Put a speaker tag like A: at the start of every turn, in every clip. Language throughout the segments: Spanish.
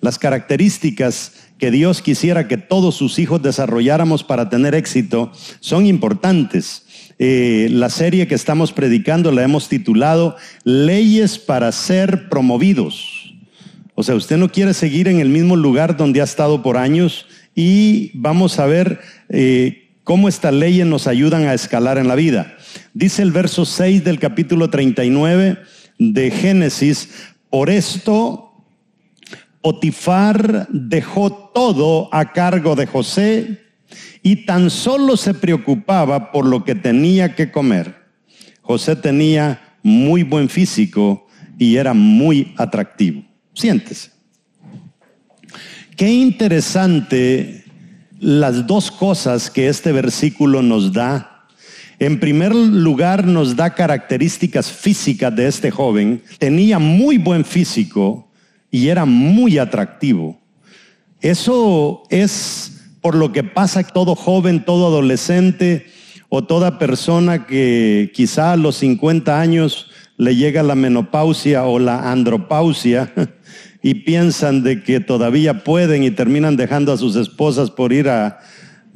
A: Las características que Dios quisiera que todos sus hijos desarrolláramos para tener éxito son importantes. Eh, la serie que estamos predicando la hemos titulado Leyes para ser promovidos. O sea, usted no quiere seguir en el mismo lugar donde ha estado por años y vamos a ver eh, cómo estas leyes nos ayudan a escalar en la vida. Dice el verso 6 del capítulo 39 de Génesis, por esto Potifar dejó todo a cargo de José y tan solo se preocupaba por lo que tenía que comer. José tenía muy buen físico y era muy atractivo. Siéntese. Qué interesante las dos cosas que este versículo nos da. En primer lugar, nos da características físicas de este joven. Tenía muy buen físico y era muy atractivo. Eso es por lo que pasa todo joven, todo adolescente o toda persona que quizá a los 50 años le llega la menopausia o la andropausia y piensan de que todavía pueden y terminan dejando a sus esposas por ir a,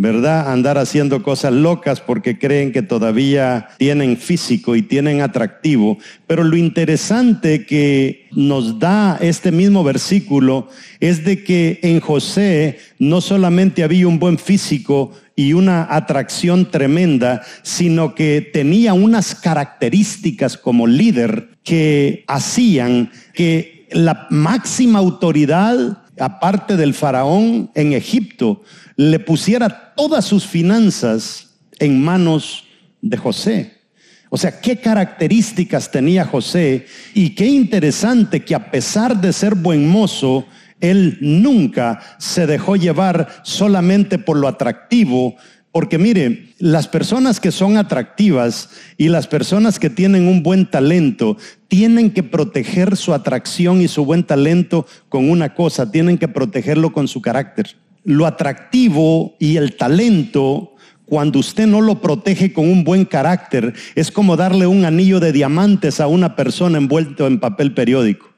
A: ¿verdad? Andar haciendo cosas locas porque creen que todavía tienen físico y tienen atractivo. Pero lo interesante que nos da este mismo versículo es de que en José no solamente había un buen físico y una atracción tremenda, sino que tenía unas características como líder que hacían que la máxima autoridad, aparte del faraón en Egipto, le pusiera todas sus finanzas en manos de José. O sea, qué características tenía José y qué interesante que a pesar de ser buen mozo, él nunca se dejó llevar solamente por lo atractivo, porque mire, las personas que son atractivas y las personas que tienen un buen talento tienen que proteger su atracción y su buen talento con una cosa, tienen que protegerlo con su carácter lo atractivo y el talento, cuando usted no lo protege con un buen carácter, es como darle un anillo de diamantes a una persona envuelto en papel periódico.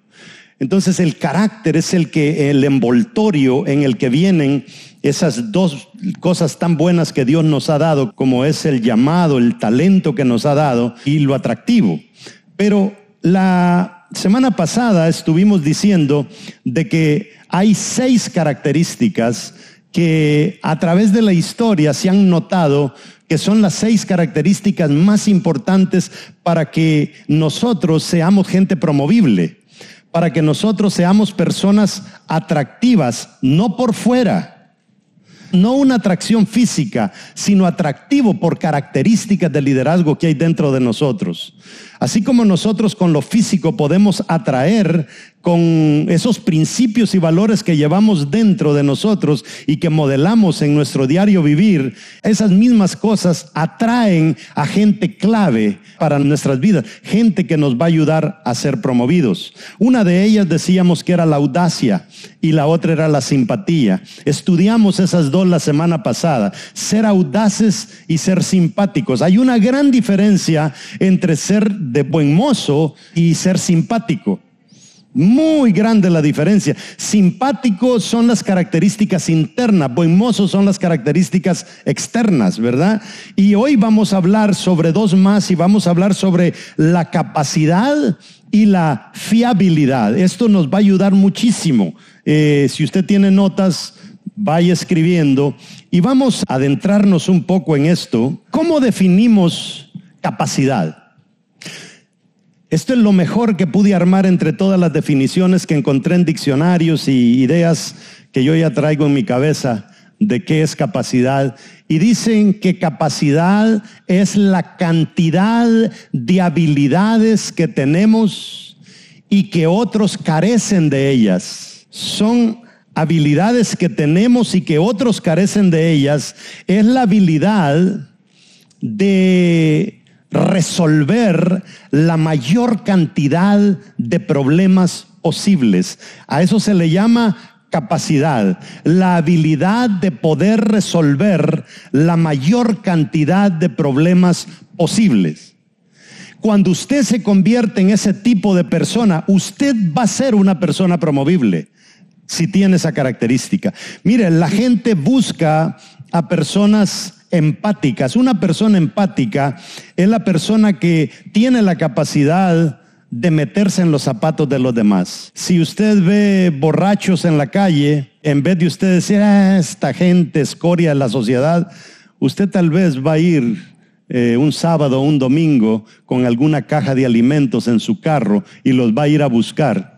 A: Entonces el carácter es el que el envoltorio en el que vienen esas dos cosas tan buenas que Dios nos ha dado, como es el llamado, el talento que nos ha dado y lo atractivo. Pero la semana pasada estuvimos diciendo de que hay seis características que a través de la historia se han notado que son las seis características más importantes para que nosotros seamos gente promovible, para que nosotros seamos personas atractivas, no por fuera, no una atracción física, sino atractivo por características de liderazgo que hay dentro de nosotros. Así como nosotros con lo físico podemos atraer con esos principios y valores que llevamos dentro de nosotros y que modelamos en nuestro diario vivir, esas mismas cosas atraen a gente clave para nuestras vidas, gente que nos va a ayudar a ser promovidos. Una de ellas decíamos que era la audacia y la otra era la simpatía. Estudiamos esas dos la semana pasada, ser audaces y ser simpáticos. Hay una gran diferencia entre ser de buen mozo y ser simpático. Muy grande la diferencia. Simpático son las características internas, buen mozo son las características externas, ¿verdad? Y hoy vamos a hablar sobre dos más y vamos a hablar sobre la capacidad y la fiabilidad. Esto nos va a ayudar muchísimo. Eh, si usted tiene notas, vaya escribiendo y vamos a adentrarnos un poco en esto. ¿Cómo definimos capacidad? Esto es lo mejor que pude armar entre todas las definiciones que encontré en diccionarios y ideas que yo ya traigo en mi cabeza de qué es capacidad. Y dicen que capacidad es la cantidad de habilidades que tenemos y que otros carecen de ellas. Son habilidades que tenemos y que otros carecen de ellas. Es la habilidad de resolver la mayor cantidad de problemas posibles. A eso se le llama capacidad, la habilidad de poder resolver la mayor cantidad de problemas posibles. Cuando usted se convierte en ese tipo de persona, usted va a ser una persona promovible si tiene esa característica. Mire, la gente busca a personas empáticas. Una persona empática es la persona que tiene la capacidad de meterse en los zapatos de los demás. Si usted ve borrachos en la calle, en vez de usted decir, ah, esta gente escoria de la sociedad, usted tal vez va a ir eh, un sábado o un domingo con alguna caja de alimentos en su carro y los va a ir a buscar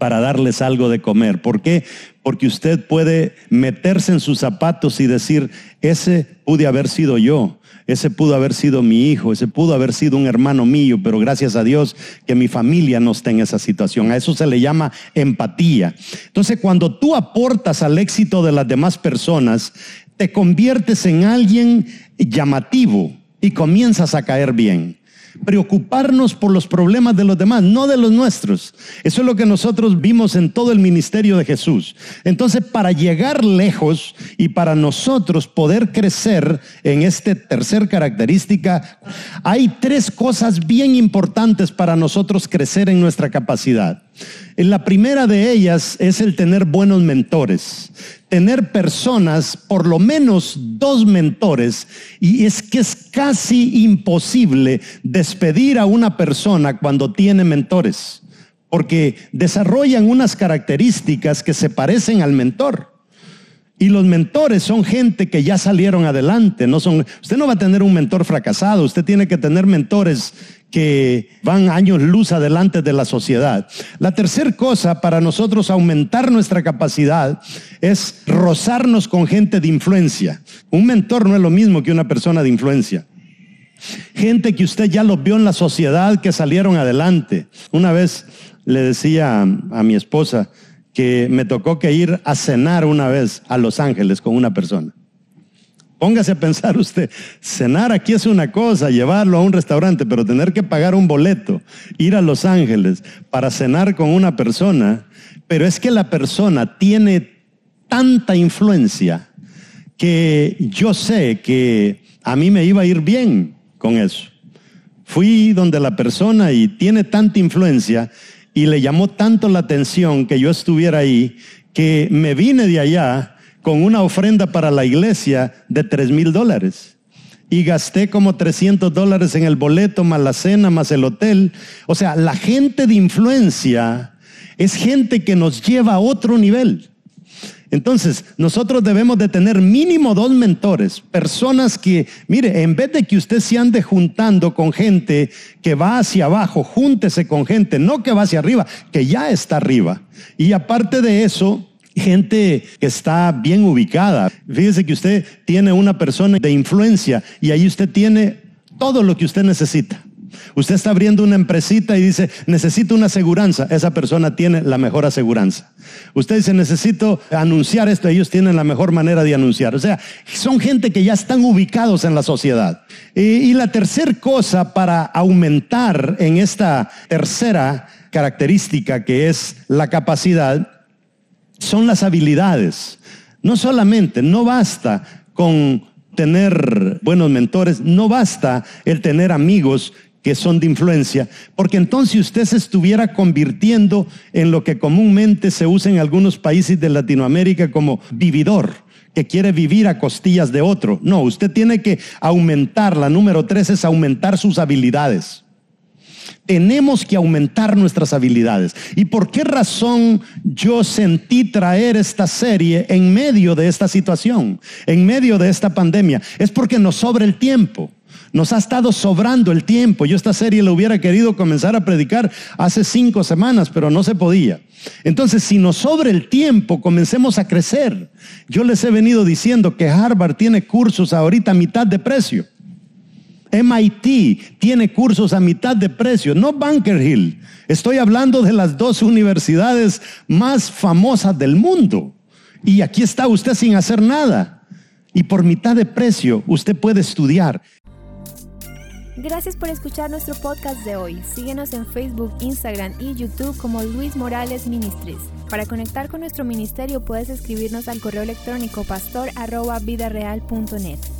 A: para darles algo de comer. ¿Por qué? Porque usted puede meterse en sus zapatos y decir, ese pude haber sido yo, ese pudo haber sido mi hijo, ese pudo haber sido un hermano mío, pero gracias a Dios que mi familia no está en esa situación. A eso se le llama empatía. Entonces, cuando tú aportas al éxito de las demás personas, te conviertes en alguien llamativo y comienzas a caer bien preocuparnos por los problemas de los demás, no de los nuestros. Eso es lo que nosotros vimos en todo el ministerio de Jesús. Entonces, para llegar lejos y para nosotros poder crecer en esta tercer característica, hay tres cosas bien importantes para nosotros crecer en nuestra capacidad. La primera de ellas es el tener buenos mentores, tener personas, por lo menos dos mentores, y es que es casi imposible despedir a una persona cuando tiene mentores, porque desarrollan unas características que se parecen al mentor. Y los mentores son gente que ya salieron adelante, no son usted no va a tener un mentor fracasado, usted tiene que tener mentores que van años luz adelante de la sociedad. La tercera cosa para nosotros aumentar nuestra capacidad es rozarnos con gente de influencia. Un mentor no es lo mismo que una persona de influencia. Gente que usted ya los vio en la sociedad que salieron adelante. Una vez le decía a, mi esposa que me tocó que ir a cenar una vez a Los Ángeles con una persona. Póngase a pensar usted, cenar aquí es una cosa, llevarlo a un restaurante, pero tener que pagar un boleto, ir a Los Ángeles para cenar con una persona, pero es que la persona tiene tanta influencia que yo sé que a mí me iba a ir bien con eso. Fui donde la persona y tiene tanta influencia y le llamó tanto la atención que yo estuviera ahí, que me vine de allá con una ofrenda para la iglesia de tres mil dólares. Y gasté como 300 dólares en el boleto, más la cena, más el hotel. O sea, la gente de influencia es gente que nos lleva a otro nivel. Entonces, nosotros debemos de tener mínimo dos mentores, personas que, mire, en vez de que usted se ande juntando con gente que va hacia abajo, júntese con gente, no que va hacia arriba, que ya está arriba. Y aparte de eso, gente que está bien ubicada. Fíjese que usted tiene una persona de influencia y ahí usted tiene todo lo que usted necesita. Usted está abriendo una empresita y dice, necesito una aseguranza. Esa persona tiene la mejor aseguranza. Usted dice, necesito anunciar esto. Ellos tienen la mejor manera de anunciar. O sea, son gente que ya están ubicados en la sociedad. Y, y la tercera cosa para aumentar en esta tercera característica que es la capacidad son las habilidades. No solamente, no basta con tener buenos mentores, no basta el tener amigos que son de influencia, porque entonces usted se estuviera convirtiendo en lo que comúnmente se usa en algunos países de Latinoamérica como vividor, que quiere vivir a costillas de otro. No, usted tiene que aumentar, la número tres es aumentar sus habilidades. Tenemos que aumentar nuestras habilidades. ¿Y por qué razón yo sentí traer esta serie en medio de esta situación, en medio de esta pandemia? Es porque nos sobra el tiempo. Nos ha estado sobrando el tiempo. Yo esta serie la hubiera querido comenzar a predicar hace cinco semanas, pero no se podía. Entonces, si nos sobra el tiempo, comencemos a crecer. Yo les he venido diciendo que Harvard tiene cursos ahorita a mitad de precio. MIT tiene cursos a mitad de precio, no Bunker Hill. Estoy hablando de las dos universidades más famosas del mundo. Y aquí está usted sin hacer nada. Y por mitad de precio usted puede estudiar.
B: Gracias por escuchar nuestro podcast de hoy. Síguenos en Facebook, Instagram y YouTube como Luis Morales Ministries. Para conectar con nuestro ministerio puedes escribirnos al correo electrónico pastor.vidareal.net.